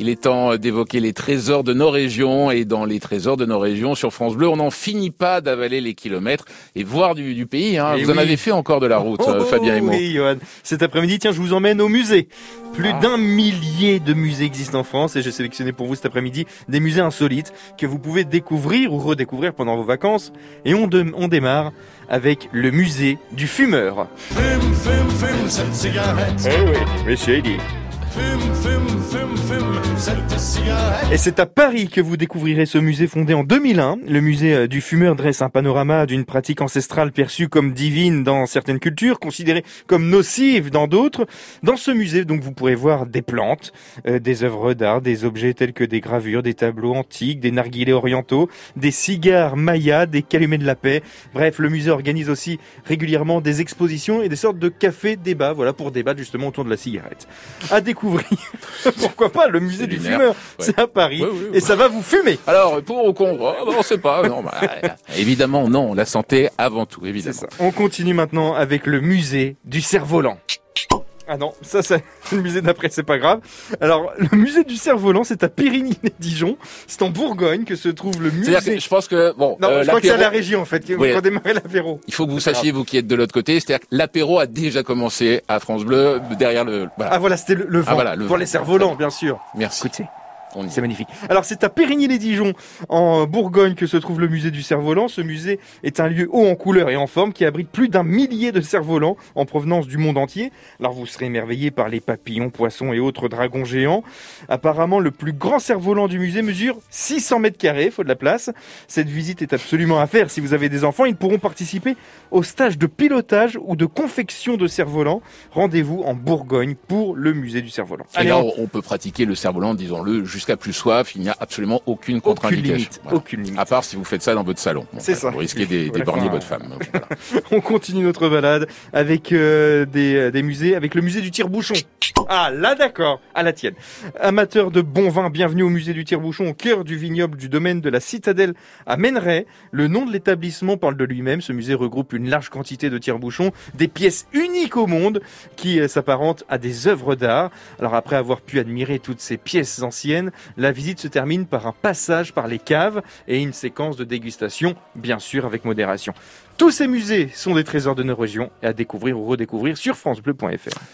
Il est temps d'évoquer les trésors de nos régions et dans les trésors de nos régions sur France Bleu, on n'en finit pas d'avaler les kilomètres et voir du, du pays. Hein. Eh Vous en avez fait encore de la route, Oh, euh, Fabien et moi. Oui, Johan. Cet après-midi, tiens, je vous emmène au musée. Plus Ah. d'un millier de musées existent en France et j'ai sélectionné pour vous cet après-midi des musées insolites que vous pouvez découvrir ou redécouvrir pendant vos vacances. Et on, de- on démarre avec le musée du fumeur. Fume, fume, fume cette cigarette. Eh oui, oui, shady. Et c'est à Paris que vous découvrirez ce musée fondé en 2001. Le musée euh, du fumeur dresse un panorama d'une pratique ancestrale perçue comme divine dans certaines cultures, considérée comme nocive dans d'autres. Dans ce musée, donc, vous pourrez voir des plantes, euh, des œuvres d'art, des objets tels que des gravures, des tableaux antiques, des narguilés orientaux, des cigares mayas, des calumets de la paix. Bref, le musée organise aussi régulièrement des expositions et des sortes de cafés débats, voilà, pour débattre justement autour de la cigarette. À découvrir, pourquoi pas, le musée du lunaire. fumeur. Ouais. C'est à Paris. Ouais, ouais, ouais. Et ça va vous fumer. Alors, pour ou contre oh, On sait pas. Non, bah, évidemment, non. La santé avant tout, évidemment. ça. On continue maintenant avec le musée du cerf-volant. Ah non, ça c'est le musée d'après, c'est pas grave. Alors, le musée du cerf-volant, c'est à Périgny-les-Dijon. C'est en Bourgogne que se trouve le musée. C'est-à-dire que je pense que, bon, Non, euh, je crois que c'est à la régie en fait, Oui. démarrer l'apéro. il faut que vous sachiez, vous qui êtes de l'autre côté, c'est-à-dire que l'apéro a déjà commencé à France Bleu, derrière le... Voilà. Ah voilà, c'était le, le vent. Ah, voilà, le Pour vent. les cerfs-volants, bien sûr. Merci. Écoutez. C'est magnifique. Alors c'est à Périgny-les-Dijon, en Bourgogne, que se trouve le musée du cerf-volant. Ce musée est un lieu haut en couleur et en forme qui abrite plus d'un millier de cerfs-volants en provenance du monde entier. Alors vous serez émerveillé par les papillons, poissons et autres dragons géants. Apparemment, le plus grand cerf-volant du musée mesure 600 mètres carrés, faut de la place. Cette visite est absolument à faire. Si vous avez des enfants, ils pourront participer au stage de pilotage ou de confection de cerfs-volants. Rendez-vous en Bourgogne pour le musée du cerf-volant. Et là, on- on peut pratiquer le cerf-volant, disons-le, jusqu'à plus soif. Il n'y a absolument aucune contre-indication. Voilà. Aucune limite. À part si vous faites ça dans votre salon. Bon, C'est voilà, ça. Vous risquez votre femme. Donc, voilà. On continue notre balade avec euh, des, euh, des musées, avec le musée du tire-bouchon. Ah là d'accord, à la tienne. Amateur de bon vin, bienvenue au musée du tire-bouchon, au cœur du vignoble du domaine de la Citadelle à Méneray. Le nom de l'établissement parle de lui-même. Ce musée regroupe une large quantité de tire-bouchons, des pièces uniques au monde qui euh, s'apparentent à des œuvres d'art. Alors après avoir pu admirer toutes ces pièces anciennes, la visite se termine par un passage par les caves et une séquence de dégustation, bien sûr avec modération. Tous ces musées sont des trésors de nos régions et à découvrir ou redécouvrir sur francebleu.fr.